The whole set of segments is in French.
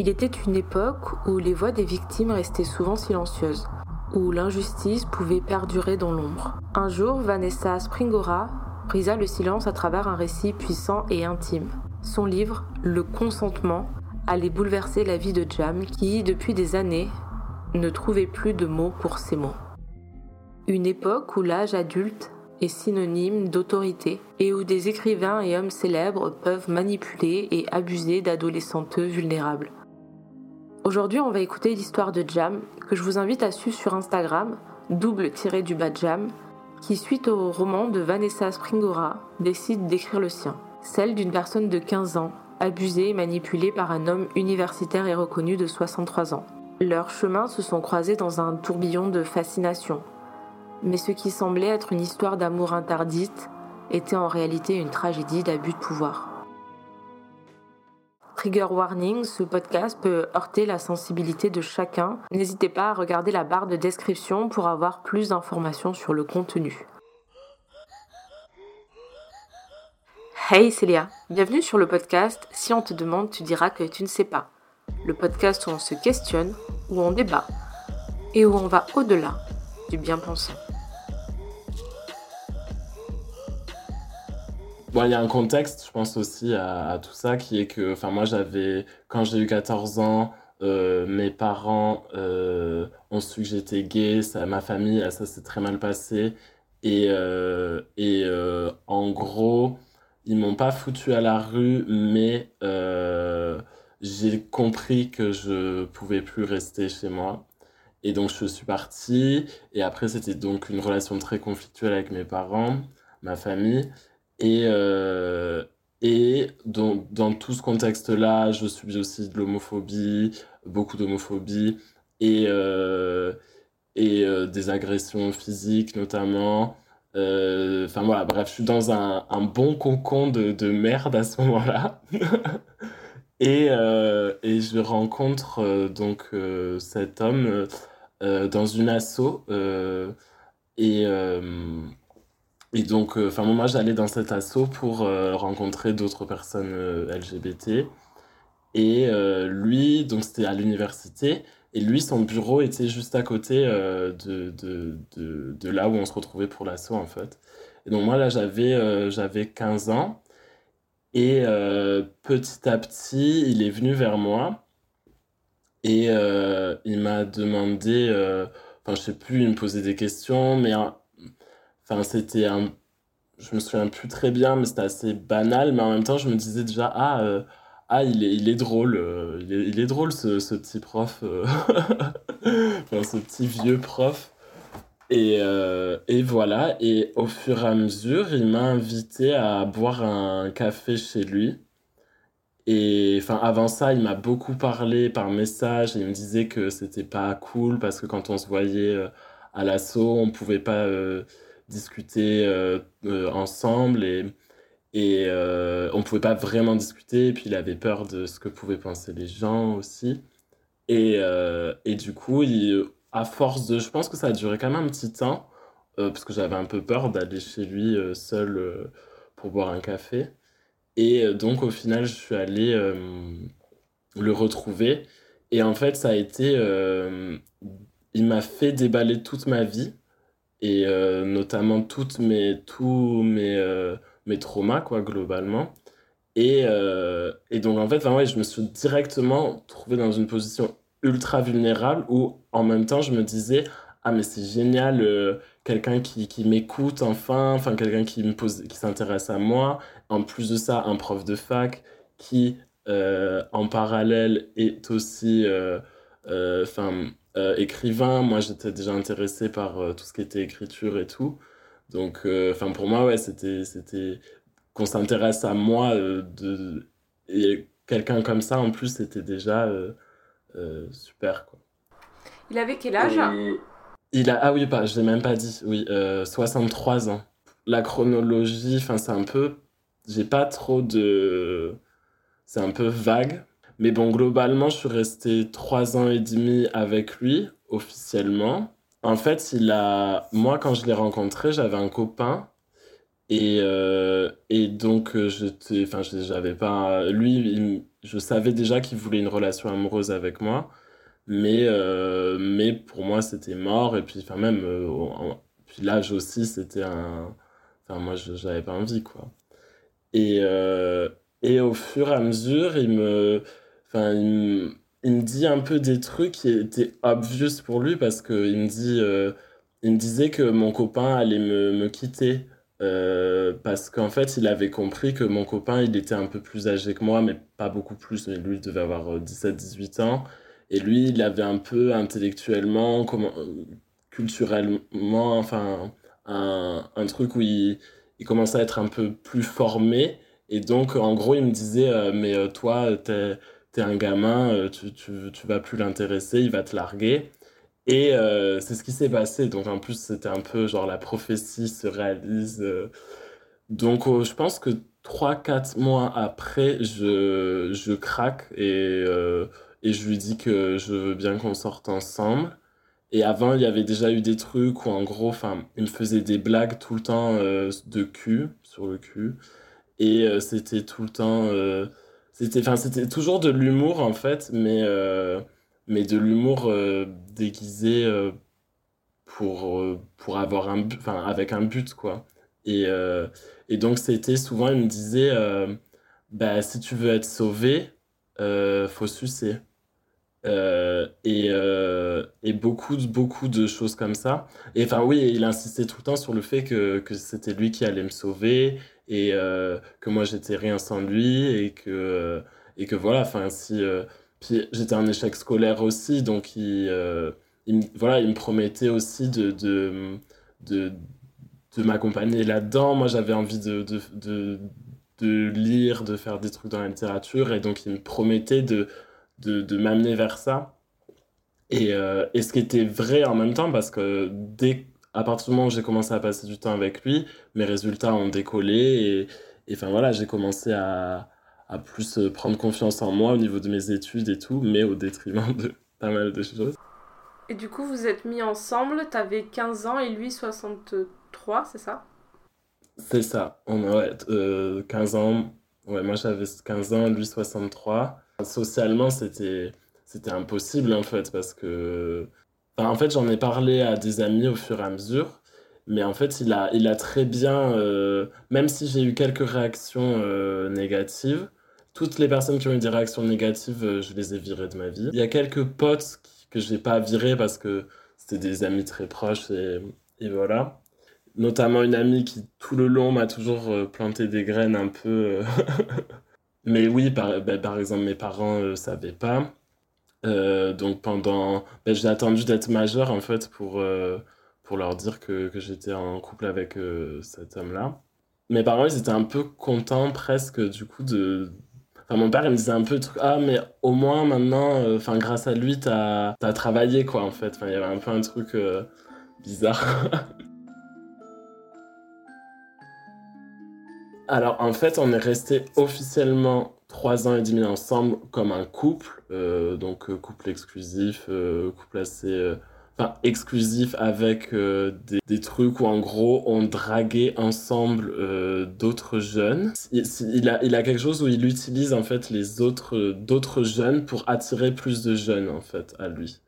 Il était une époque où les voix des victimes restaient souvent silencieuses, où l'injustice pouvait perdurer dans l'ombre. Un jour, Vanessa Springora brisa le silence à travers un récit puissant et intime. Son livre, Le consentement, allait bouleverser la vie de Jam qui, depuis des années, ne trouvait plus de mots pour ces mots. Une époque où l'âge adulte est synonyme d'autorité et où des écrivains et hommes célèbres peuvent manipuler et abuser d'adolescentes vulnérables. Aujourd'hui, on va écouter l'histoire de Jam, que je vous invite à suivre sur Instagram, double-du-bas Jam, qui, suite au roman de Vanessa Springora, décide d'écrire le sien, celle d'une personne de 15 ans, abusée et manipulée par un homme universitaire et reconnu de 63 ans. Leurs chemins se sont croisés dans un tourbillon de fascination. Mais ce qui semblait être une histoire d'amour interdite était en réalité une tragédie d'abus de pouvoir. Trigger warning, ce podcast peut heurter la sensibilité de chacun. N'hésitez pas à regarder la barre de description pour avoir plus d'informations sur le contenu. Hey Célia, bienvenue sur le podcast Si on te demande, tu diras que tu ne sais pas. Le podcast où on se questionne, où on débat et où on va au-delà du bien Bon, il y a un contexte, je pense aussi à, tout ça, qui est que, enfin, moi, j'avais, quand j'ai eu 14 ans, euh, mes parents euh, ont su que j'étais gay, ça, ma famille, ça s'est très mal passé. Et, euh, et en gros, ils m'ont pas foutu à la rue, mais j'ai compris que je pouvais plus rester chez moi. Et donc, je suis partie. Et après, c'était donc une relation très conflictuelle avec mes parents, ma famille. Et, euh, et dans, dans, tout ce contexte-là, je subis aussi de l'homophobie, beaucoup d'homophobie et, euh, et euh, des agressions physiques notamment. Enfin voilà, bref, je suis dans un, un bon concon de, de, merde à ce moment-là. et, et je rencontre donc cet homme dans une asso. et et donc, euh, enfin, moi, j'allais dans cet assaut pour euh, rencontrer d'autres personnes euh, LGBT. Et lui, donc c'était à l'université. Et lui, son bureau était juste à côté de, de, de, là où on se retrouvait pour l'assaut, en fait. Et donc, moi, là, j'avais j'avais 15 ans. Et petit à petit, il est venu vers moi. Et il m'a demandé, enfin, je sais plus, il me posait des questions, mais Enfin, c'était un. Je me souviens plus très bien, mais c'était assez banal. Mais en même temps, je me disais déjà, ah, euh, ah il, est, il est drôle. Euh, il, est, drôle, ce, ce petit prof. Euh, enfin, ce petit vieux prof. Et, et, voilà. Et au fur et à mesure, il m'a invité à boire un café chez lui. Et enfin, avant ça, il m'a beaucoup parlé par message. Il me disait que c'était pas cool parce que quand on se voyait à l'assaut, on pouvait pas discuter euh, euh, ensemble et, et euh, on pouvait pas vraiment discuter. Et puis il avait peur de ce que pouvaient penser les gens aussi. Et, et du coup, il, à force de. Je pense que ça a duré quand même un petit temps, parce que j'avais un peu peur d'aller chez lui seul pour boire un café. Et donc, au final, je suis allé le retrouver. Et en fait, ça a été. il m'a fait déballer toute ma vie et euh, notamment toutes mes, tous mes, euh, mes traumas, quoi, globalement. Et, euh, et donc, en fait, je me suis directement trouvé dans une position ultra vulnérable où, en même temps, je me disais, ah, mais c'est génial, quelqu'un qui, qui m'écoute enfin, enfin, quelqu'un qui me pose, qui s'intéresse à moi. En plus de ça, un prof de fac qui, en parallèle, est aussi, enfin, écrivain, moi j'étais déjà intéressé par euh, tout ce qui était écriture et tout. Donc, euh, enfin pour moi, ouais, c'était, c'était qu'on s'intéresse à moi de, et quelqu'un comme ça en plus, c'était déjà super quoi. Il avait quel âge? Il a, ah oui, pas, je l'ai même pas dit, oui, 63 ans. La chronologie, enfin c'est un peu, j'ai pas trop de, c'est un peu vague mais bon, globalement, je suis resté trois ans et demi avec lui, officiellement. En fait, il a... moi, quand je l'ai rencontré, j'avais un copain. Et, euh, et donc, euh, enfin, j'avais pas. Lui, je savais déjà qu'il voulait une relation amoureuse avec moi, mais, euh, mais pour moi, c'était mort. Et puis, enfin, même, puis l'âge aussi, c'était un. Enfin, moi, j'avais pas envie, quoi. Et, et au fur et à mesure, il me. Enfin, il me dit un peu des trucs qui étaient obvious pour lui parce qu'il me dit. il me disait que mon copain allait me, me quitter euh, parce qu'en fait, il avait compris que mon copain, il était un peu plus âgé que moi, mais pas beaucoup plus, mais lui, il devait avoir 17-18 euh, ans. Et lui, il avait un peu intellectuellement, comment, euh, culturellement, enfin, un, un truc où il, il, commençait à être un peu plus formé. Et donc, en gros, il me disait, mais toi, t'es un gamin, tu, tu, tu vas plus l'intéresser, il va te larguer. Et euh, c'est ce qui s'est passé. Donc en plus, c'était un peu genre la prophétie se réalise. Euh. Donc oh, je pense que 3-4 mois après, je, je craque et, euh, et je lui dis que je veux bien qu'on sorte ensemble. Et avant, il y avait déjà eu des trucs où en gros, il me faisait des blagues tout le temps de cul, sur le cul. Et c'était tout le temps... c'était, enfin, c'était toujours de l'humour en fait, mais mais de l'humour euh, déguisé euh, pour, euh, pour avoir un enfin, avec un but, quoi. Et, et donc, c'était souvent, il me disait, bah, si tu veux être sauvé, faut sucer. Et, et beaucoup, beaucoup de choses comme ça. Et enfin, oui, il insistait tout le temps sur le fait que, que c'était lui qui allait me sauver et que moi j'étais rien sans lui et que, et que voilà, enfin, si, puis j'étais un échec scolaire aussi, donc il, euh, il, voilà, il me promettait aussi de, de, de, m'accompagner là-dedans. Moi, j'avais envie de, de, de, lire, de faire des trucs dans la littérature, et donc il me promettait de, de, de m'amener vers ça. Et, euh, et, ce qui était vrai en même temps, parce que dès à partir du moment où j'ai commencé à passer du temps avec lui, mes résultats ont décollé, et enfin voilà, j'ai commencé à à plus euh, prendre confiance en moi au niveau de mes études et tout, mais au détriment de pas mal de choses. Et du coup, vous êtes mis ensemble, t'avais 15 ans et lui 63, c'est ça? C'est ça, on a ouais, euh, 15 ans, ouais, moi j'avais 15 ans, lui 63. Socialement, c'était c'était impossible en fait, parce que... En fait, j'en ai parlé à des amis au fur et à mesure, mais en fait, il a, il a très bien, euh, même si j'ai eu quelques réactions euh, négatives, toutes les personnes qui ont eu des réactions négatives, euh, je les ai virées de ma vie. Il y a quelques potes que je n'ai pas virés parce que c'était des amis très proches et, et, voilà. Notamment une amie qui, tout le long, m'a toujours planté des graines un peu. Euh, Mais oui, par, ben, par, exemple, mes parents ne savaient pas. donc pendant. Ben, j'ai attendu d'être majeur en fait pour, pour leur dire que, que j'étais en couple avec cet homme-là. Mes parents, ils étaient un peu contents presque du coup de, mon père, il me disait un peu, ah, mais au moins maintenant, euh, enfin, grâce à lui, t'as as travaillé, quoi, en fait. il y avait un peu un truc euh, bizarre. Alors, en fait, on est resté officiellement trois ans et demi ensemble comme un couple, euh, donc couple exclusif, couple assez exclusif avec euh, des, trucs où en gros on draguait ensemble euh, d'autres jeunes. Il, a, il a quelque chose où il utilise en fait les autres d'autres jeunes pour attirer plus de jeunes en fait à lui.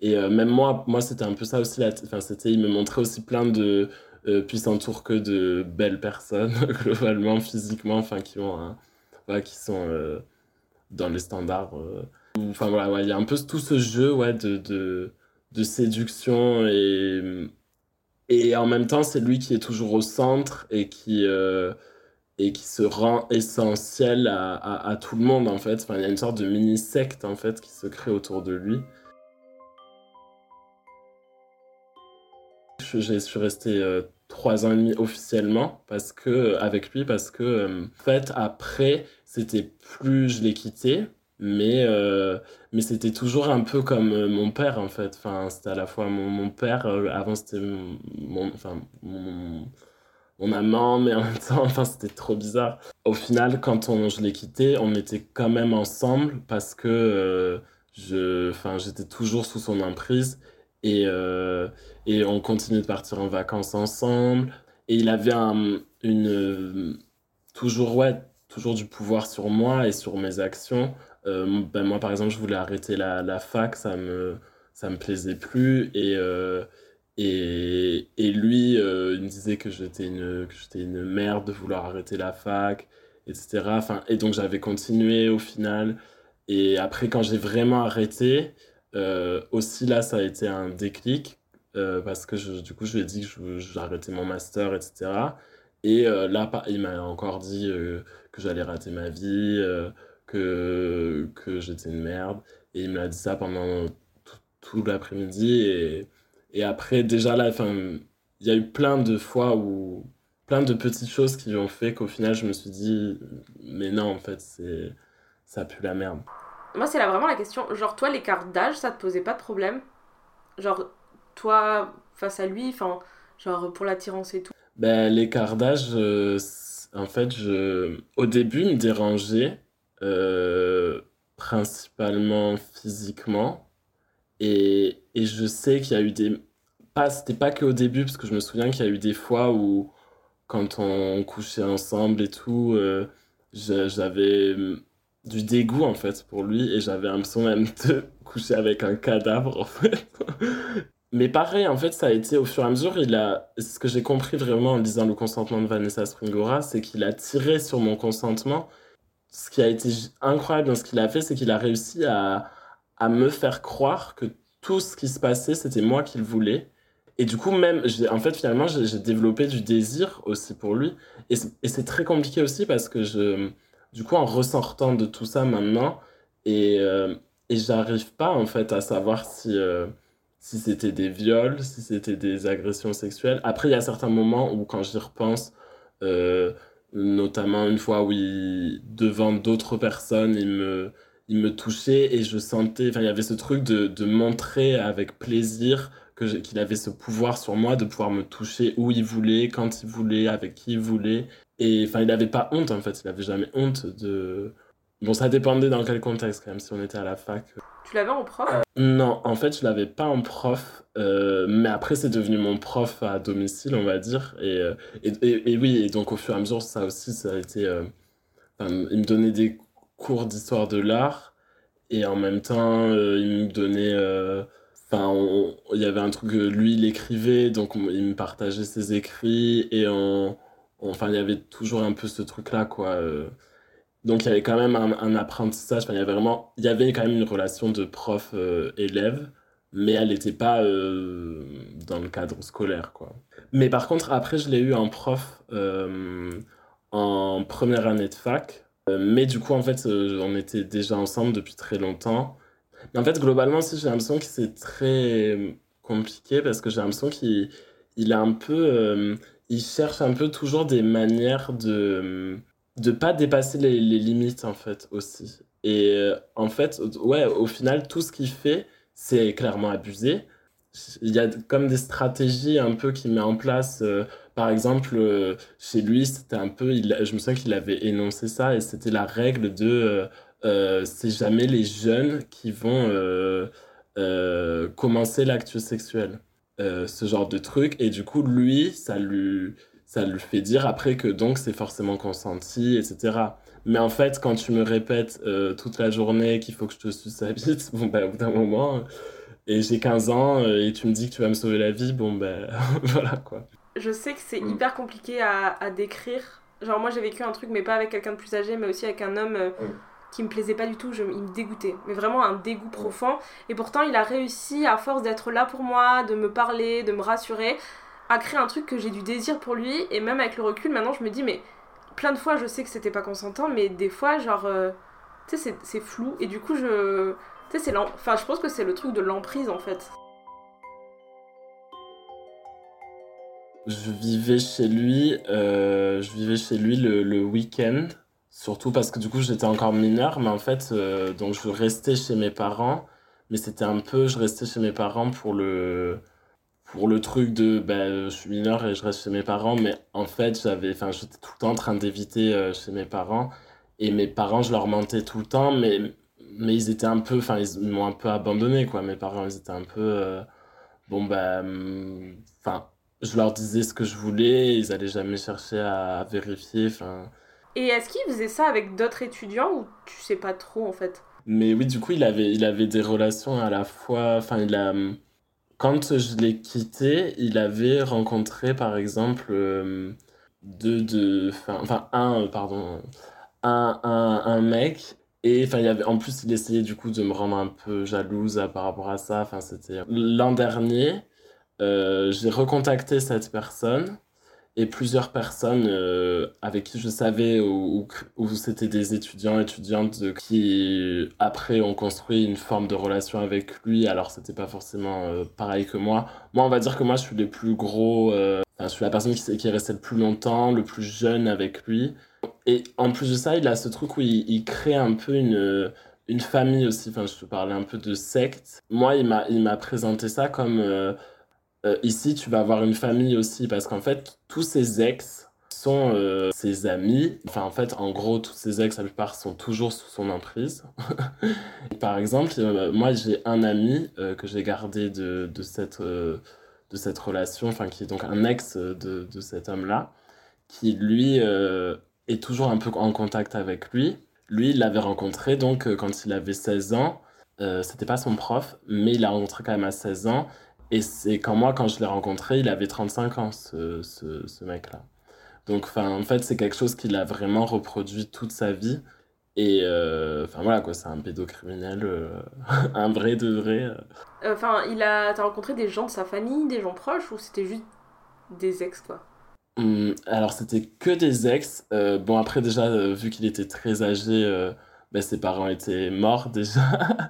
Et euh, même moi, moi c'était un peu ça aussi. Enfin, c'était, il me montrait aussi plein de puis s'entoure que de belles personnes globalement physiquement, enfin qui qui sont dans les standards. Enfin voilà, il y a un peu tout ce jeu ouais de, de de séduction et, et en même temps c'est lui qui est toujours au centre et qui, euh, et qui se rend essentiel à, à, tout le monde en fait. Enfin, il y a une sorte de mini-secte en fait qui se crée autour de lui. Je, suis resté euh, trois ans et demi officiellement parce que avec lui parce que euh, en fait après c'était plus je l'ai quitté mais, euh, mais c'était toujours un peu comme euh, mon père, en fait. Enfin, c'était à la fois mon, père, euh, avant c'était mon, enfin, mon, amant, mais en même temps, enfin, c'était trop bizarre. Au final, quand je l'ai quitté, on était quand même ensemble parce que j'étais toujours sous son emprise et, et on continuait de partir en vacances ensemble. et il avait un, une, toujours, ouais, toujours du pouvoir sur moi et sur mes actions. ben moi, par exemple, je voulais arrêter la, la fac, ça me, ça me plaisait plus. Et, et, et, lui, il me disait que j'étais une, une merde de vouloir arrêter la fac, etc. Enfin, et donc, j'avais continué au final. Et après, quand j'ai vraiment arrêté, euh, aussi là, ça a été un déclic euh, parce que du coup, je lui ai dit que j'arrêtais mon master, etc. Et euh, là, il m'a encore dit que j'allais rater ma vie, que, que j'étais une merde. Et il me l'a dit ça pendant tout, tout l'après-midi. Et, et après, déjà là, il y a eu plein de fois où plein de petites choses qui ont fait qu'au final, je me suis dit, mais non, en fait, c'est ça pue la merde. Moi, c'est là vraiment la question. Genre, toi, l'écart d'âge, ça te posait pas de problème? Genre, toi, face à lui, enfin, genre, pour l'attirance et tout? Ben, l'écart d'âge, euh, en fait, je... au début, me dérangeait, euh, principalement physiquement. Et, et je sais qu'il y a eu des. Pas, c'était pas que au début, parce que je me souviens qu'il y a eu des fois où, quand on couchait ensemble et tout, euh, j'avais du dégoût en fait pour lui et j'avais l'impression même de coucher avec un cadavre en fait. Mais pareil, en fait, ça a été au fur et à mesure, il a, ce que j'ai compris vraiment en lisant le consentement de Vanessa Springora, c'est qu'il a tiré sur mon consentement. Ce qui a été incroyable dans ce qu'il a fait, c'est qu'il a réussi à, à me faire croire que tout ce qui se passait, c'était moi qui le voulais. Et du coup, même, en fait, finalement, j'ai développé du désir aussi pour lui. Et c'est très compliqué aussi parce que je, du coup, en ressortant de tout ça maintenant, et, euh, et j'arrive pas en fait à savoir si, euh, si c'était des viols, si c'était des agressions sexuelles. Après, il y a certains moments où, quand j'y repense, euh, notamment une fois où devant d'autres personnes, il me, il me touchait et je sentais, enfin, il y avait ce truc de, de montrer avec plaisir qu'il avait ce pouvoir sur moi de pouvoir me toucher où il voulait, quand il voulait, avec qui il voulait. Et enfin, il n'avait pas honte en fait, il n'avait jamais honte de. Bon, ça dépendait dans quel contexte quand même, si on était à la fac. Tu l'avais en prof? Non, en fait, je l'avais pas en prof, euh, mais après, c'est devenu mon prof à domicile, on va dire. Et, euh, et, et, oui, et donc au fur et à mesure, ça aussi, ça a été. Euh, il me donnait des cours d'histoire de l'art, et en même temps, il me donnait. Enfin, il y avait un truc, lui, il écrivait, donc il me partageait ses écrits, et on Enfin, il y avait toujours un peu ce truc-là, quoi. Euh. Donc, il y avait quand même un, apprentissage. Il y avait vraiment... Il y avait quand même une relation de prof-élève, euh, mais elle n'était pas euh, dans le cadre scolaire, quoi. Mais par contre, après, je l'ai eu en prof en première année de fac. mais du coup, en fait, on était déjà ensemble depuis très longtemps. Mais en fait, globalement, aussi, j'ai l'impression que c'est très compliqué parce que j'ai l'impression qu'il il a un peu il cherche un peu toujours des manières de de pas dépasser les, limites en fait aussi. Et euh, en fait, ouais, au final, tout ce qu'il fait, c'est clairement abusé. Il y a comme des stratégies un peu qu'il met en place. Euh, par exemple, euh, chez lui, c'était un peu, je me souviens qu'il avait énoncé ça et c'était la règle de c'est jamais les jeunes qui vont commencer l'acte sexuel. Euh, ce genre de truc. Et du coup, lui, ça lui, ça lui fait dire après que donc c'est forcément consenti, etc. Mais en fait, quand tu me répètes euh, toute la journée qu'il faut que je te suce la bite, bon, bah, au bout d'un moment, et j'ai 15 ans, euh, et tu me dis que tu vas me sauver la vie, bon, ben voilà quoi. Je sais que c'est mm. hyper compliqué à, à, décrire. Genre, moi j'ai vécu un truc, mais pas avec quelqu'un de plus âgé, mais aussi avec un homme. Mm qui me plaisait pas du tout, je, il me dégoûtait, mais vraiment un dégoût profond. Et pourtant, il a réussi, à force d'être là pour moi, de me parler, de me rassurer, à créer un truc que j'ai du désir pour lui. Et même avec le recul, maintenant, je me dis, mais plein de fois, je sais que c'était pas consentant, mais des fois, genre, euh, tu sais, c'est flou. Et du coup, je. Tu sais, c'est Enfin, je pense que c'est le truc de l'emprise en fait. Je vivais chez lui, euh, je vivais chez lui le, le week-end. Surtout parce que du coup, j'étais encore mineur, mais en fait, euh, donc je restais chez mes parents, mais c'était un peu, je restais chez mes parents pour le, pour le truc de, ben, je suis mineur et je reste chez mes parents, mais en fait, j'avais, enfin, j'étais tout le temps en train d'éviter euh, chez mes parents, et mes parents, je leur mentais tout le temps, mais, mais ils étaient un peu, enfin, ils m'ont un peu abandonné, quoi, mes parents, ils étaient un peu, euh, bon, ben, enfin, je leur disais ce que je voulais, ils allaient jamais chercher à, vérifier. Et est-ce qu'il faisait ça avec d'autres étudiants ou tu sais pas trop en fait? Mais oui, du coup, il avait, il avait des relations à la fois. Enfin, il a. Quand je l'ai quitté, il avait rencontré par exemple euh, deux, deux, enfin, un, pardon, un, un, un mec et enfin, il y avait, en plus, il essayait du coup de me rendre un peu jalouse euh, par rapport à ça. Enfin, c'était l'an dernier, euh, j'ai recontacté cette personne et plusieurs personnes euh, avec qui je savais où, c'était des étudiants, étudiantes qui après ont construit une forme de relation avec lui. Alors, c'était pas forcément pareil que moi. Moi, on va dire que moi, je suis le plus gros. je suis la personne qui, qui est restée le plus longtemps, le plus jeune avec lui. Et en plus de ça, il a ce truc où il, crée un peu une, une famille aussi. Enfin, je te parlais un peu de secte. Moi, il m'a, il m'a présenté ça comme euh, euh, ici, tu vas avoir une famille aussi. Parce qu'en fait, tous ses ex sont euh, ses amis. Enfin, en fait, en gros, tous ses ex, la plupart, sont toujours sous son emprise. Par exemple, moi, j'ai un ami que j'ai gardé de, cette, de cette relation, enfin, qui est donc un ex de, de cet homme-là, qui, lui est toujours un peu en contact avec lui. Lui, il l'avait rencontré donc euh, quand il avait 16 ans. Euh, c'était pas son prof, mais il l'a rencontré quand même à 16 ans. Et c'est quand moi, quand je l'ai rencontré, il avait 35 ans, ce, ce, ce mec-là. Donc, en fait, c'est quelque chose qu'il a vraiment reproduit toute sa vie. Et euh, enfin voilà quoi, c'est un pédocriminel, euh, un vrai de vrai. Enfin, il a, t'as rencontré des gens de sa famille, des gens proches, ou c'était juste des ex quoi? Hum, alors, c'était que des ex. Euh, bon, après, déjà, euh, vu qu'il était très âgé, euh, ben, ses parents étaient morts déjà.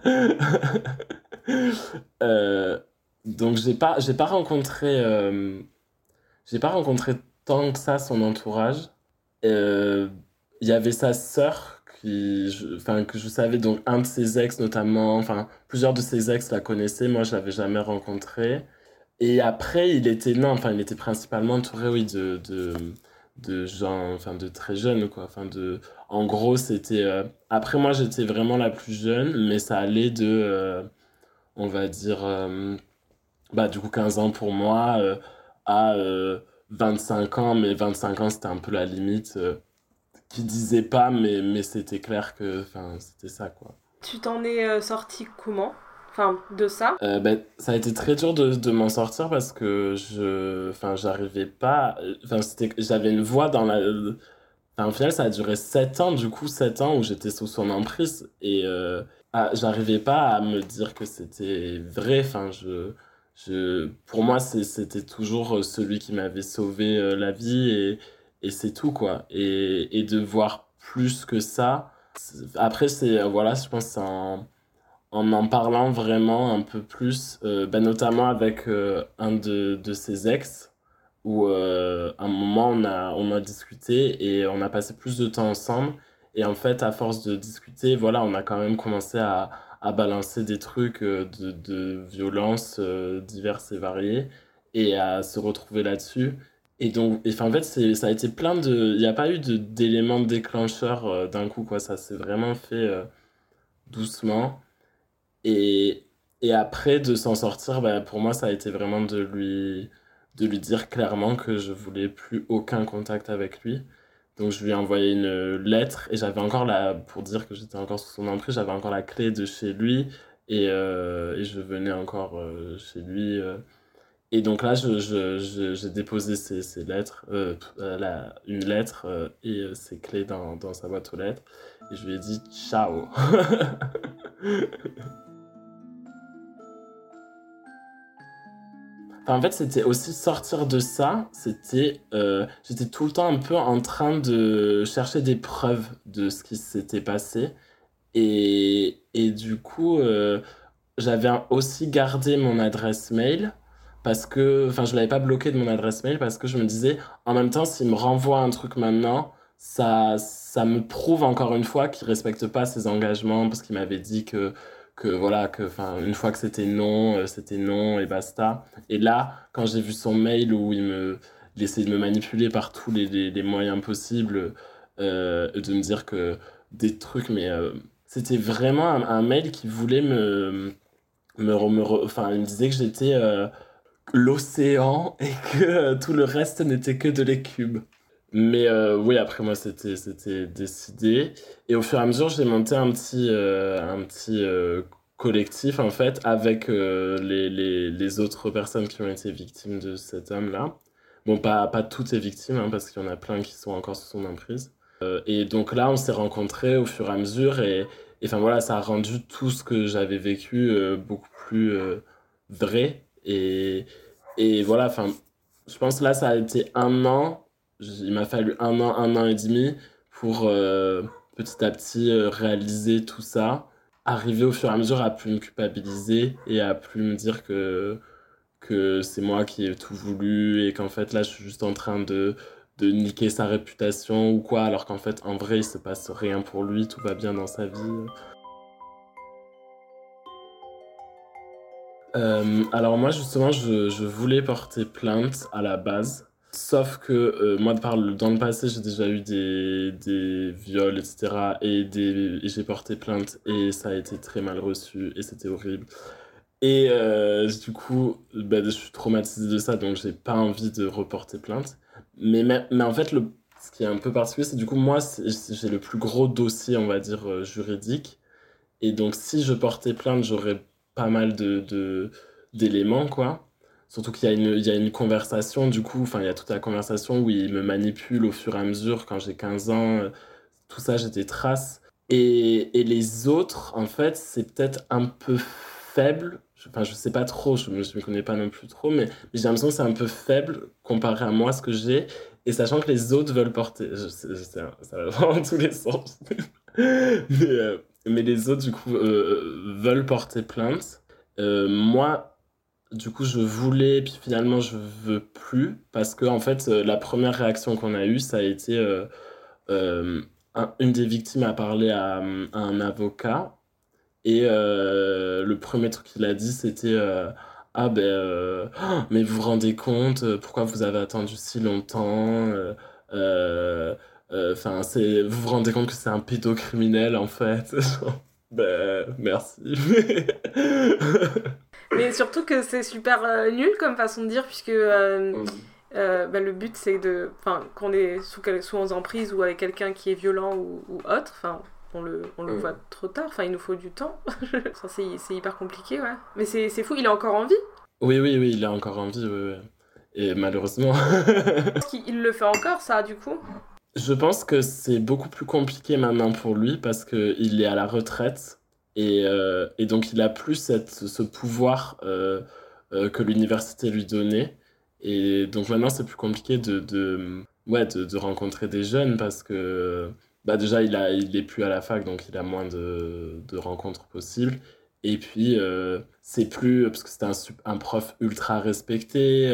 donc, j'ai pas, j'ai pas rencontré, j'ai pas rencontré tant que ça son entourage. Il y avait sa sœur qui, enfin, que je savais, donc un de ses ex notamment, enfin, plusieurs de ses ex la connaissaient. Moi, je l'avais jamais rencontré. Et après, il était, non, enfin, il était principalement entouré, de, de, de gens, enfin, de très jeunes, quoi. Enfin, en gros, c'était, euh, après, moi, j'étais vraiment la plus jeune, mais ça allait de, euh, on va dire, euh, bah, du coup, 15 ans pour moi, à 25 ans, mais 25 ans, c'était un peu la limite, qui disait pas, mais, mais c'était clair que, c'était ça, quoi. Tu t'en es sorti comment? Enfin, de ça? Euh, ben, Ça a été très dur de, de m'en sortir parce que je. Enfin, j'arrivais pas. Enfin, j'avais une voix dans la. Enfin, au final, ça a duré 7 ans, du coup, 7 ans où j'étais sous son emprise et euh, ah, j'arrivais pas à me dire que c'était vrai. Enfin, je. Pour moi, c'était toujours celui qui m'avait sauvé euh, la vie et, c'est tout, quoi. Et, de voir plus que ça. Après, c'est, voilà, je pense en en parlant vraiment un peu plus, euh, ben notamment avec euh, un de, ses ex, où euh, à un moment on a, on a discuté et on a passé plus de temps ensemble. Et en fait, à force de discuter, voilà, on a quand même commencé à, à balancer des trucs de, de violence diverses et variées et à se retrouver là-dessus. Et donc, enfin, en fait, ça a été plein de. Il n'y a pas eu d'éléments déclencheurs d'un coup, quoi. Ça s'est vraiment fait doucement. Et, et après, de s'en sortir, bah, pour moi, ça a été vraiment de lui, de lui dire clairement que je voulais plus aucun contact avec lui. Donc je lui ai envoyé une lettre et j'avais encore la, pour dire que j'étais encore sous son emprise, j'avais encore la clé de chez lui et, euh, et je venais encore euh, chez lui. Euh. Et donc là, j'ai je, je, j'ai déposé ces, ces lettres, la, une lettre et ses clés dans, dans sa boîte aux lettres. Et je lui ai dit ciao. en fait, c'était aussi sortir de ça. C'était, euh, j'étais tout le temps un peu en train de chercher des preuves de ce qui s'était passé. Et, et du coup, euh, j'avais aussi gardé mon adresse mail parce que, enfin, je l'avais pas bloqué de mon adresse mail parce que je me disais, en même temps, s'il me renvoie un truc maintenant, ça, ça me prouve encore une fois qu'il respecte pas ses engagements parce qu'il m'avait dit que que voilà, que enfin une fois que c'était non, euh, c'était non et basta. Et là, quand j'ai vu son mail où il me il essayait de me manipuler par tous les, les, moyens possibles, euh, de me dire que des trucs, mais euh, c'était vraiment un, mail qui voulait me me, me enfin il me disait que j'étais l'océan et que tout le reste n'était que de l'écume. Mais euh, oui, après moi, c'était, c'était décidé. Et au fur et à mesure, j'ai monté un petit, euh, un petit euh, collectif, en fait, avec les, les, autres personnes qui ont été victimes de cet homme-là. Bon, pas, pas toutes les victimes, hein, parce qu'il y en a plein qui sont encore sous son emprise. et donc là, on s'est rencontrés au fur et à mesure. Et enfin voilà, ça a rendu tout ce que j'avais vécu beaucoup plus vrai. Et, et voilà, enfin, je pense là, ça a été un an il m'a fallu un an, un an et demi pour euh, petit à petit euh, réaliser tout ça, arriver au fur et à mesure à plus me culpabiliser et à plus me dire que, que c'est moi qui ai tout voulu et qu'en fait là je suis juste en train de, de niquer sa réputation ou quoi, alors qu'en fait en vrai il se passe rien pour lui, tout va bien dans sa vie. Euh, alors moi justement je, je voulais porter plainte à la base Sauf que euh, moi, par dans le passé, j'ai déjà eu des, des viols, etc. Et, j'ai porté plainte et ça a été très mal reçu et c'était horrible. Et euh, du coup, bah, je suis traumatisée de ça, donc j'ai pas envie de reporter plainte. Mais, mais, en fait, le, ce qui est un peu particulier, c'est du coup, moi, j'ai le plus gros dossier, on va dire, euh, juridique. Et donc, si je portais plainte, j'aurais pas mal de, d'éléments, quoi. Surtout qu'il y, a une, y a une conversation, du coup, enfin, il y a toute la conversation où il me manipule au fur et à mesure quand j'ai 15 ans. Euh, tout ça, j'ai des traces. Et, et, les autres, en fait, c'est peut-être un peu faible. Enfin, je sais pas trop, je ne me, connais pas non plus trop, mais, j'ai l'impression que c'est un peu faible comparé à moi, ce que j'ai. Et sachant que les autres veulent porter. Je sais, ça va dans tous les sens. mais, euh, mais, les autres, du coup, euh, veulent porter plainte. moi, du coup, je voulais, puis finalement, je veux plus, parce que, en fait, euh, la première réaction qu'on a eue, ça a été euh, euh, une des victimes a parlé à, un avocat, et le premier truc qu'il a dit, c'était Ah, ben, mais vous vous rendez compte, pourquoi vous avez attendu si longtemps Enfin, vous vous rendez compte que c'est un pédocriminel, en fait Ben, merci. Mais surtout que c'est super euh, nul comme façon de dire, puisque euh, mm. euh, bah, le but c'est de. Enfin, qu'on est sous, sous emprise ou avec quelqu'un qui est violent ou, ou autre, enfin, on le, on le mm. voit trop tard, enfin, il nous faut du temps. c'est hyper compliqué, ouais. Mais c'est fou, il est encore en vie Oui, oui, oui, il est encore en vie, oui, oui. Et malheureusement. il le fait encore, ça, du coup Je pense que c'est beaucoup plus compliqué maintenant pour lui parce qu'il est à la retraite. Et, euh, et, donc, il a plus cette, ce pouvoir euh, euh, que l'université lui donnait. Et donc, maintenant, c'est plus compliqué de, de ouais, de, de, rencontrer des jeunes parce que bah, déjà, il, a, il plus à la fac, donc il a moins de, de rencontres possibles. Et puis, c'est plus. Parce que c'était un, un, prof ultra respecté,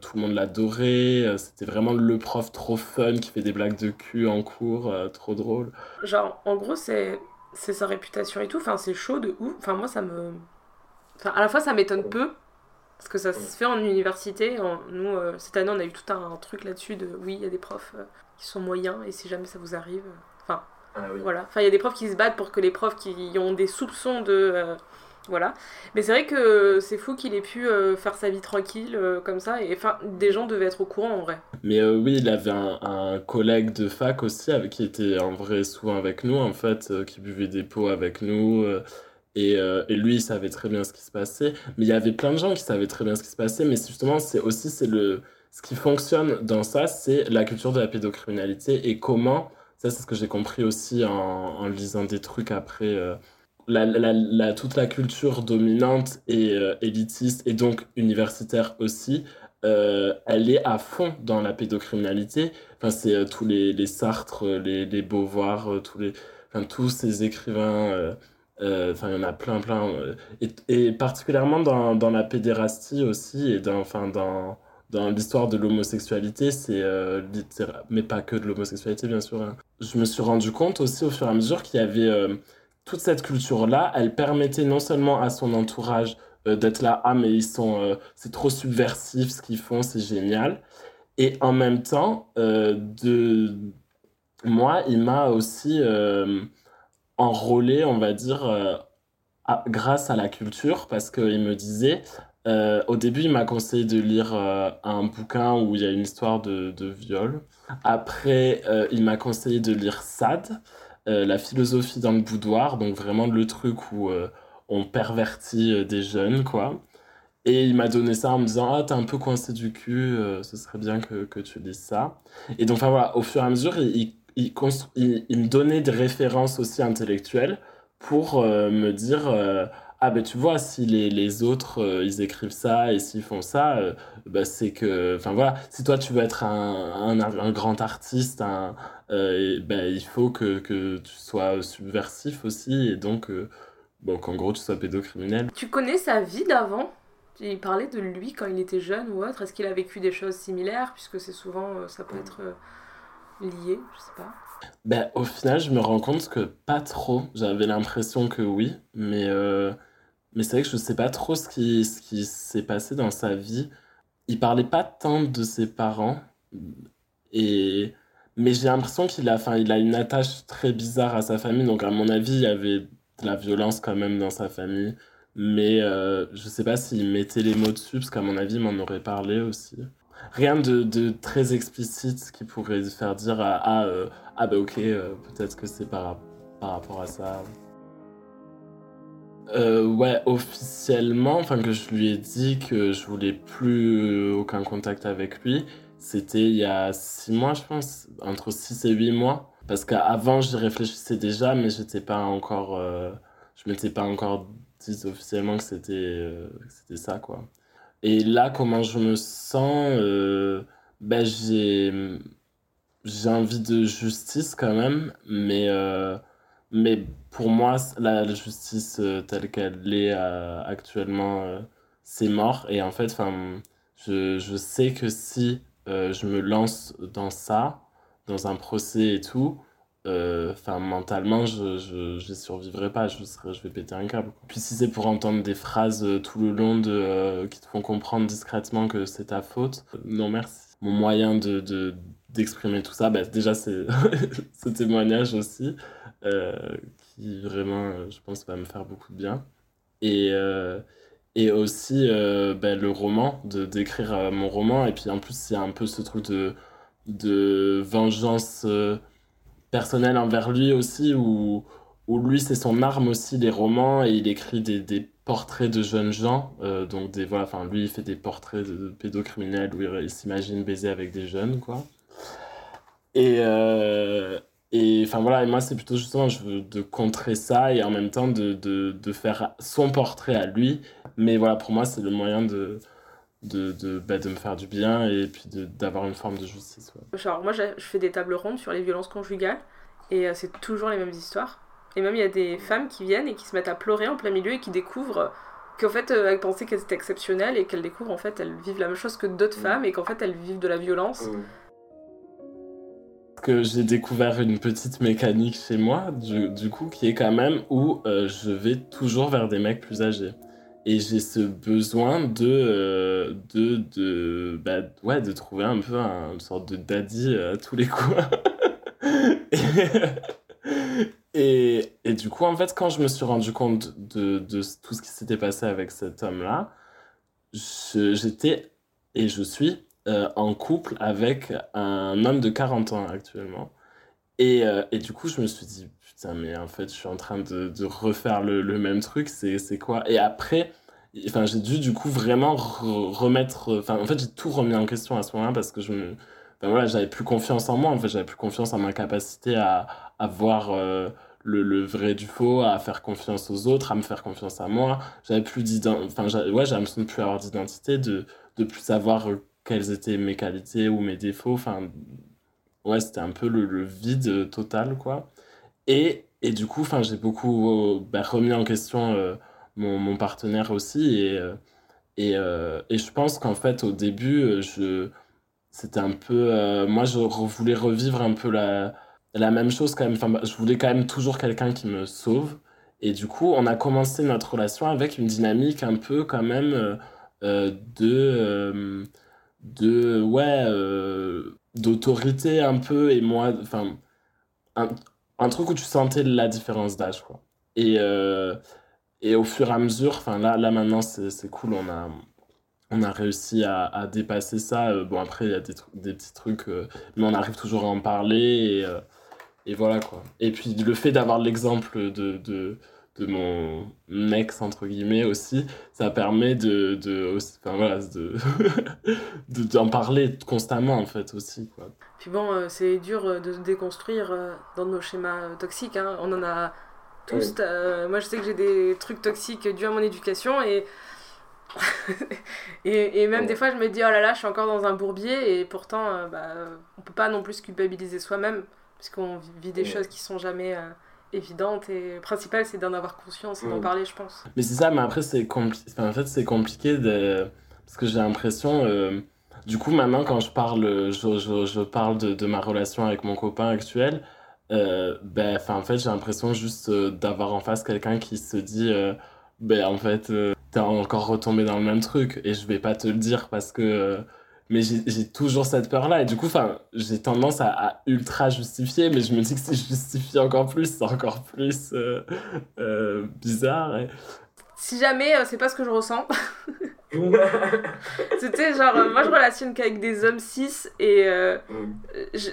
tout le monde l'adorait. C'était vraiment le prof trop fun qui fait des blagues de cul en cours, trop drôle. Genre, en gros, c'est c'est sa réputation et tout. Enfin, c'est chaud de ouf. Enfin, moi, ça me. Enfin, à la fois, ça m'étonne peu. Parce que ça se fait en université. Nous, euh, cette année, on a eu tout un, truc là-dessus de oui, il y a des profs euh, qui sont moyens et si jamais ça vous arrive. Euh, enfin, ah voilà. Enfin, il y a des profs qui se battent pour que les profs qui ont des soupçons de voilà. Mais c'est vrai que c'est fou qu'il ait pu euh, faire sa vie tranquille euh, comme ça. Et des gens devaient être au courant en vrai. Mais euh, oui, il avait un, collègue de fac aussi qui était en vrai souvent avec nous, en fait, qui buvait des pots avec nous. Et, et, lui, il savait très bien ce qui se passait. Mais il y avait plein de gens qui savaient très bien ce qui se passait. Mais justement, c'est aussi le ce qui fonctionne dans ça, c'est la culture de la pédocriminalité et comment. Ça, c'est ce que j'ai compris aussi en lisant des trucs après la, la, toute la culture dominante et euh, élitiste et donc universitaire aussi, euh, elle est à fond dans la pédocriminalité. Enfin, c'est euh, tous les, les Sartres, les, les Beauvoir, tous, les, enfin, tous ces écrivains. Enfin, il y en a plein, plein. Et, particulièrement dans, dans, la pédérastie aussi, et dans, enfin, dans, dans l'histoire de l'homosexualité, c'est mais pas que de l'homosexualité, bien sûr. Hein. Je me suis rendu compte aussi au fur et à mesure qu'il y avait toute cette culture-là, elle permettait non seulement à son entourage euh, d'être là, ah mais ils sont, euh, c'est trop subversif ce qu'ils font, c'est génial. Et en même temps, euh, de moi, il m'a aussi enrôlé, on va dire, grâce à la culture, parce qu'il me disait, au début, il m'a conseillé de lire un bouquin où il y a une histoire de, de viol. Après, il m'a conseillé de lire Sade, la philosophie dans le boudoir, donc vraiment le truc où on pervertit des jeunes, quoi. Et il m'a donné ça en me disant Ah, t'es un peu coincé du cul, ce serait bien que, que, tu lises ça. Et donc, enfin voilà, au fur et à mesure, il, il, il, il me donnait des références aussi intellectuelles pour me dire ah ben tu vois, si les, les autres, euh, ils écrivent ça et s'ils font ça, euh, bah, c'est que... Enfin voilà, si toi tu veux être un, un, un grand artiste, un, euh, ben, il faut que, que tu sois subversif aussi et donc bon, qu'en gros tu sois pédocriminel. Tu connais sa vie d'avant Il parlait de lui quand il était jeune ou autre. Est-ce qu'il a vécu des choses similaires? Puisque c'est souvent, ça peut être lié, je sais pas. Ben, au final, je me rends compte que pas trop. J'avais l'impression que oui, mais... Mais c'est vrai que je sais pas trop ce qui, ce qui s'est passé dans sa vie. Il parlait pas tant de ses parents. Et... Mais j'ai l'impression qu'il a, enfin, il a une attache très bizarre à sa famille. Donc, à mon avis, il y avait de la violence quand même dans sa famille. Mais euh, je sais pas s'il mettait les mots dessus, parce qu'à mon avis, il m'en aurait parlé aussi. Rien de, de, très explicite qui pourrait faire dire à, ah, euh, ah bah ok, euh, peut-être que c'est par, par rapport à ça. Euh, ouais, officiellement, enfin que je lui ai dit que je voulais plus aucun contact avec lui, c'était il y a six mois, je pense, entre six et huit mois. Parce qu'avant, j'y réfléchissais déjà, mais j'étais pas encore, euh, je m'étais pas encore dit officiellement que c'était euh, ça, quoi. Et là, comment je me sens, euh, ben j'ai envie de justice quand même, mais mais pour moi, la, justice euh, telle qu'elle est euh, actuellement, euh, c'est mort. Et en fait, je, je sais que si je me lance dans ça, dans un procès et tout, enfin mentalement je, je, survivrai pas. Je je vais péter un câble. Puis si c'est pour entendre des phrases tout le long de qui te font comprendre discrètement que c'est ta faute non merci. Mon moyen de d'exprimer tout ça bah, déjà ce témoignage aussi euh, qui vraiment, euh, je pense, va me faire beaucoup de bien. Et, euh, et aussi ben, le roman, de d'écrire mon roman. Et puis en plus, il y a un peu ce truc de, de vengeance personnelle envers lui aussi, où, où lui, c'est son arme aussi, les romans, et il écrit des, des portraits de jeunes gens. donc, des, voilà, enfin, lui, il fait des portraits de pédocriminels où il, s'imagine baiser avec des jeunes, quoi. Et, et enfin voilà, et moi c'est plutôt justement je veux de contrer ça et en même temps de, de, de faire son portrait à lui. Mais voilà, pour moi c'est le moyen de, de, de, bah, de me faire du bien et puis d'avoir une forme de justice. Genre moi je fais des tables rondes sur les violences conjugales et euh, c'est toujours les mêmes histoires. Et même il y a des femmes qui viennent et qui se mettent à pleurer en plein milieu et qui découvrent qu'en fait euh, elles pensaient qu'elles étaient exceptionnelles et qu'elles découvrent en fait elles vivent la même chose que d'autres mm. femmes et qu'en fait elles vivent de la violence. Mm que j'ai découvert une petite mécanique chez moi, du, coup, qui est quand même où euh, je vais toujours vers des mecs plus âgés. Et j'ai ce besoin de, euh, de, de, bah, ouais, de trouver un peu un, une sorte de daddy à tous les coups. et, et, du coup, en fait, quand je me suis rendu compte de, de tout ce qui s'était passé avec cet homme-là, j'étais et je suis euh, en couple avec un homme de 40 ans actuellement. Et, euh, et, du coup, je me suis dit, putain, mais en fait, je suis en train de, de refaire le, le, même truc, c'est quoi? Et après, j'ai dû du coup vraiment remettre, en fait, j'ai tout remis en question à ce moment-là parce que je me, voilà, j'avais plus confiance en moi, en fait, j'avais plus confiance en ma capacité à, à voir euh, le, le, vrai du faux, à faire confiance aux autres, à me faire confiance à moi. J'avais plus d'identité, enfin, ouais, j'avais plus avoir d'identité, de, de plus savoir quelles étaient mes qualités ou mes défauts. Enfin, ouais, c'était un peu le, vide total, quoi. Et, et du coup, j'ai beaucoup bah, remis en question euh, mon, mon, partenaire aussi. Et, euh, et, euh, et je pense qu'en fait, au début, je, c'était un peu. moi, je voulais revivre un peu la, la même chose quand même. Enfin, je voulais quand même toujours quelqu'un qui me sauve. Et du coup, on a commencé notre relation avec une dynamique un peu quand même de de ouais euh, d'autorité un peu et moi enfin un, un, truc où tu sentais la différence d'âge quoi et euh, et au fur et à mesure enfin là là maintenant c'est cool on a on a réussi à, à dépasser ça. bon, après, il y a des, des petits trucs, mais on arrive toujours à en parler. Et, et voilà quoi. Et puis le fait d'avoir l'exemple de, de, de, mon ex, entre guillemets, aussi, ça permet de, de, enfin, voilà, de, d'en parler constamment en fait aussi. Quoi. Puis bon, euh, c'est dur euh, de se déconstruire euh, dans nos schémas toxiques. Hein. On en a tous. moi je sais que j'ai des trucs toxiques dus à mon éducation et. et, et, même des fois, je me dis, oh là là, je suis encore dans un bourbier, et pourtant, bah, on peut pas non plus culpabiliser soi-même puisqu'on vit des choses qui sont jamais euh, évidentes et le principal c'est d'en avoir conscience et d'en parler je pense. Mais c'est ça mais après c'est compliqué en fait c'est compliqué de... parce que j'ai l'impression euh, du coup maintenant quand je parle je, je, je parle de, de, ma relation avec mon copain actuel euh, ben en fait j'ai l'impression juste d'avoir en face quelqu'un qui se dit ben en fait t'es encore retombé dans le même truc et je vais pas te le dire parce que mais j'ai toujours cette peur-là. Et du coup, j'ai tendance à, ultra justifier, mais je me dis que si je justifie encore plus, c'est encore plus euh, euh, bizarre. Si jamais euh, c'est pas ce que je ressens. C'était genre, moi je relationne qu'avec des hommes cis et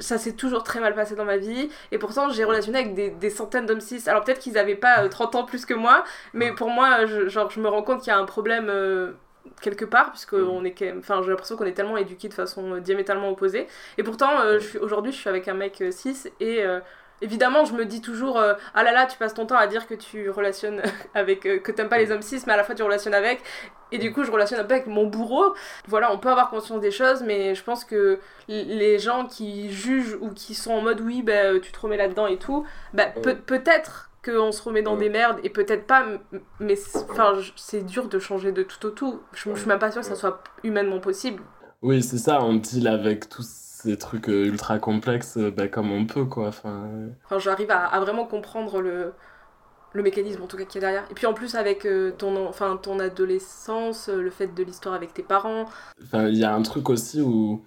ça s'est toujours très mal passé dans ma vie. Et pourtant, j'ai relationné avec des, des centaines d'hommes cis. Alors peut-être qu'ils avaient pas 30 ans plus que moi, mais pour moi, je, genre, je me rends compte qu'il y a un problème quelque part puisque mm. on est enfin j'ai l'impression qu'on est tellement éduqués de façon euh, diamétralement opposée. Et pourtant euh, aujourd'hui je suis avec un mec 6 euh, et évidemment je me dis toujours ah là là tu passes ton temps à dire que tu relationnes avec que t'aimes pas les hommes 6 mais à la fois tu relationnes avec. Et du coup je relationne un peu avec mon bourreau. Voilà on peut avoir conscience des choses mais je pense que les gens qui jugent ou qui sont en mode oui bah, tu te remets là dedans et tout bah, peut-être qu'on se remet dans des merdes et peut-être pas mais enfin c'est dur de changer de tout au tout. Je, je suis même pas sûre que ça soit humainement possible. Oui c'est ça on deal avec tous ces trucs euh, ultra complexes euh, bah, comme on peut quoi enfin, enfin j'arrive à, à, vraiment comprendre le le mécanisme en tout cas qui est derrière. Et puis en plus avec euh, ton enfin ton adolescence le fait de l'histoire avec tes parents. Enfin il y a un truc aussi où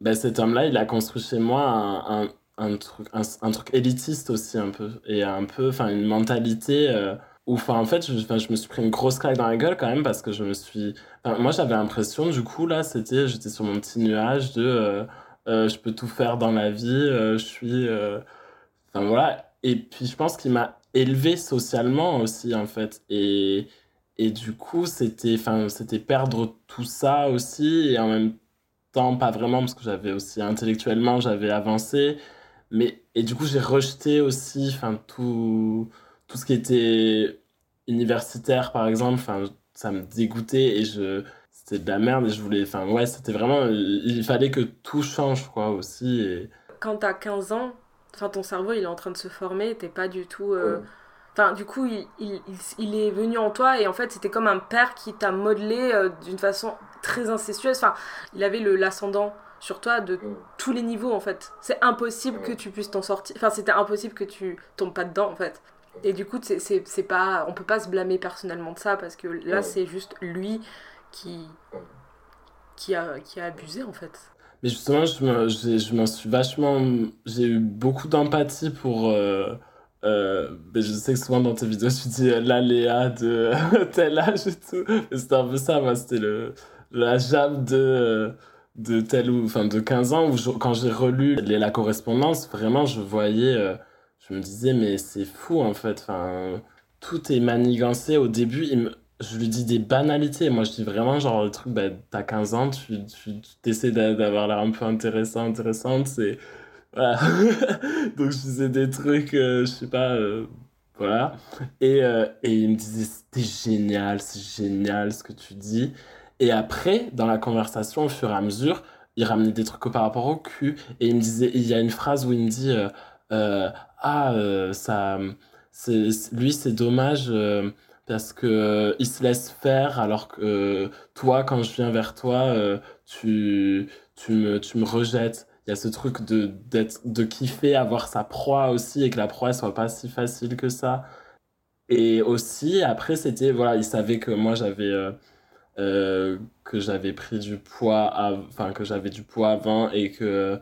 bah, cet homme là il a construit chez moi un un truc, un, truc élitiste aussi un peu. Et un peu, enfin, une mentalité euh, où, enfin, en fait, je, me suis pris une grosse claque dans la gueule quand même parce que je me suis. moi, j'avais l'impression, du coup, là, c'était, j'étais sur mon petit nuage de euh, euh, je peux tout faire dans la vie, je suis. Enfin, voilà. Et puis, je pense qu'il m'a élevé socialement aussi, en fait. Et. Et du coup, c'était, enfin, c'était perdre tout ça aussi, et en même temps, pas vraiment, parce que j'avais aussi intellectuellement, j'avais avancé, mais, et du coup, j'ai rejeté aussi enfin, tout, tout ce qui était universitaire, par exemple. Enfin, ça me dégoûtait et je, c'était de la merde et je voulais. Enfin, ouais, c'était vraiment. Il fallait que tout change, quoi, aussi. Et... Quand t'as 15 ans, enfin, ton cerveau, il est en train de se former, t'es pas du tout. Euh, enfin, du coup, il, il, il, est venu en toi et en fait, c'était comme un père qui t'a modelé euh, d'une façon très incestueuse. Enfin, il avait l'ascendant sur toi de tous les niveaux en fait. C'est impossible que tu puisses t'en sortir. Enfin, c'était impossible que tu tombes pas dedans en fait. Et du coup, c'est pas, on peut pas se blâmer personnellement de ça parce que là, c'est juste lui qui, qui, a, qui a abusé en fait. Mais justement, je m'en suis vachement. J'ai eu beaucoup d'empathie pour. Euh, euh, mais je sais que souvent dans tes vidéos, tu dis l'aléa de tel âge et tout. C'était un peu ça, moi, c'était le, la jam de de tel ou enfin de 15 ans où quand j'ai relu les, la correspondance vraiment je voyais euh, je me disais mais c'est fou en fait. Enfin tout est manigancé. Au début je lui dis des banalités. Moi je dis vraiment genre le truc bah, t'as 15 ans tu, tu, essaies d'avoir l'air un peu intéressant intéressante c'est voilà. Donc je disais des trucs euh, je sais pas euh, voilà. Et, et il me disait c'était génial c'est génial ce que tu dis et après, dans la conversation, au fur et à mesure, il ramenait des trucs par rapport au cul. Et il me disait, il y a une phrase où il me dit, euh, euh, ah, euh, ça, lui, c'est dommage parce que il se laisse faire, alors que toi, quand je viens vers toi, tu, tu, me, tu me rejettes. Il y a ce truc de, d'être, de kiffer, avoir sa proie aussi, et que la proie soit pas si facile que ça. Et aussi, après, c'était, voilà, il savait que moi, j'avais euh, que j'avais pris du poids, enfin que j'avais du poids avant et que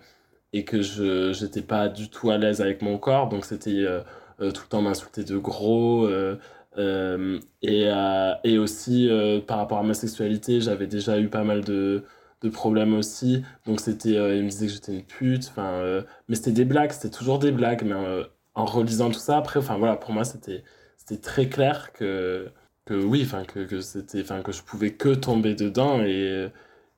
et que je j'étais pas du tout à l'aise avec mon corps, donc c'était euh, euh, tout le temps m'insulter de gros, Euh, et, euh, et aussi, euh, par rapport à ma sexualité, j'avais déjà eu pas mal de, de problèmes aussi. Donc, c'était, il me disait que j'étais une pute. Enfin, mais c'était des blagues, c'était toujours des blagues. Mais en relisant tout ça, après, enfin, voilà, pour moi, c'était, c'était très clair que, que oui, enfin, que, que, c'était, enfin, que je pouvais que tomber dedans et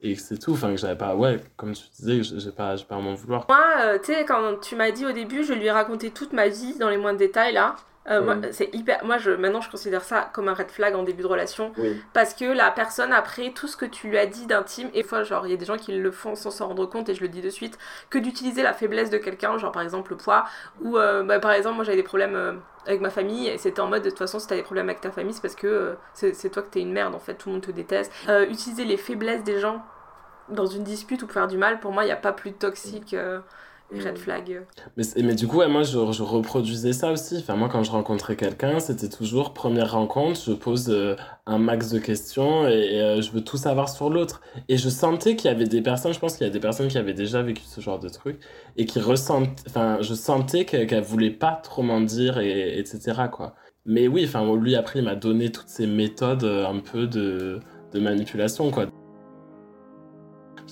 et c'est tout. Enfin que j'avais pas ouais comme tu disais j'ai pas j'ai pas à m'en vouloir. Moi tu sais quand tu m'as dit au début je lui ai raconté toute ma vie dans les moindres détails là euh, moi, c'est hyper. Moi, je, maintenant, je considère ça comme un red flag en début de relation. Parce que la personne, après, tout ce que tu lui as dit d'intime, et fois, genre, il y a des gens qui le font sans s'en rendre compte, et je le dis de suite, que d'utiliser la faiblesse de quelqu'un, genre par exemple le poids, ou euh, bah, par exemple, moi j'avais des problèmes euh, avec ma famille, et c'était en mode, de toute façon, si t'as des problèmes avec ta famille, c'est parce que c'est toi que t'es une merde, en fait, tout le monde te déteste. utiliser les faiblesses des gens dans une dispute ou pour faire du mal, pour moi, il n'y a pas plus toxique red flag. Mais, mais du coup, moi, je, je, reproduisais ça aussi. Enfin, moi, quand je rencontrais quelqu'un, c'était toujours première rencontre, je pose euh, un max de questions et, euh, je veux tout savoir sur l'autre. Et je sentais qu'il y avait des personnes, je pense qu'il y a des personnes qui avaient déjà vécu ce genre de truc et qui ressentent, enfin, je sentais qu'elles ne voulaient pas trop m'en dire, et, etc., quoi. Mais oui, enfin, lui, après, il m'a donné toutes ces méthodes euh, un peu de, de manipulation, quoi.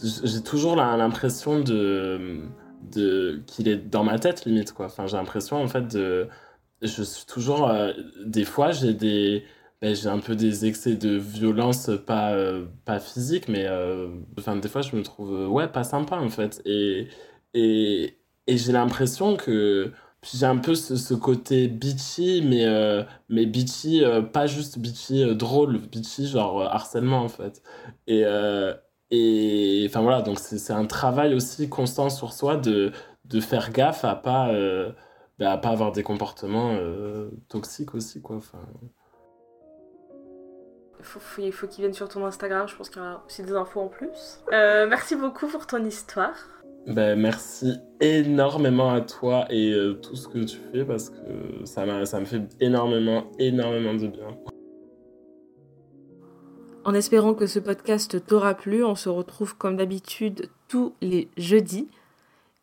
J'ai toujours l'impression de de qu'il est dans ma tête limite quoi. Enfin j'ai l'impression en fait de je suis toujours euh, des fois j'ai des ben, j'ai un peu des excès de violence pas euh, pas physique mais euh, enfin des fois je me trouve ouais pas sympa en fait. Et et, et j'ai l'impression que j'ai un peu ce, ce, côté bitchy mais mais bitchy pas juste bitchy drôle bitchy genre harcèlement en fait. Et et enfin voilà, donc c'est un travail aussi constant sur soi de, de faire gaffe à pas, euh, bah, à pas avoir des comportements euh, toxiques aussi. Quoi. Enfin... Il faut, qu'il vienne sur ton Instagram, je pense qu'il y aura aussi des infos en plus. Euh, merci beaucoup pour ton histoire. Ben, merci énormément à toi et tout ce que tu fais parce que ça, ça me fait énormément, énormément de bien. En espérant que ce podcast t'aura plu, on se retrouve comme d'habitude tous les jeudis.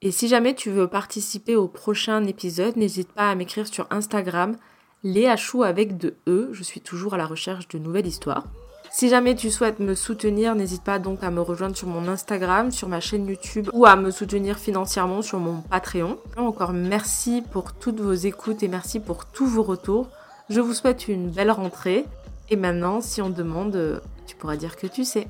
Et si jamais tu veux participer au prochain épisode, n'hésite pas à m'écrire sur Instagram, Léachou avec de E. Je suis toujours à la recherche de nouvelles histoires. Si jamais tu souhaites me soutenir, n'hésite pas donc à me rejoindre sur mon Instagram, sur ma chaîne YouTube ou à me soutenir financièrement sur mon Patreon. Encore merci pour toutes vos écoutes et merci pour tous vos retours. Je vous souhaite une belle rentrée. Et maintenant, si on demande tu pourras dire que tu sais.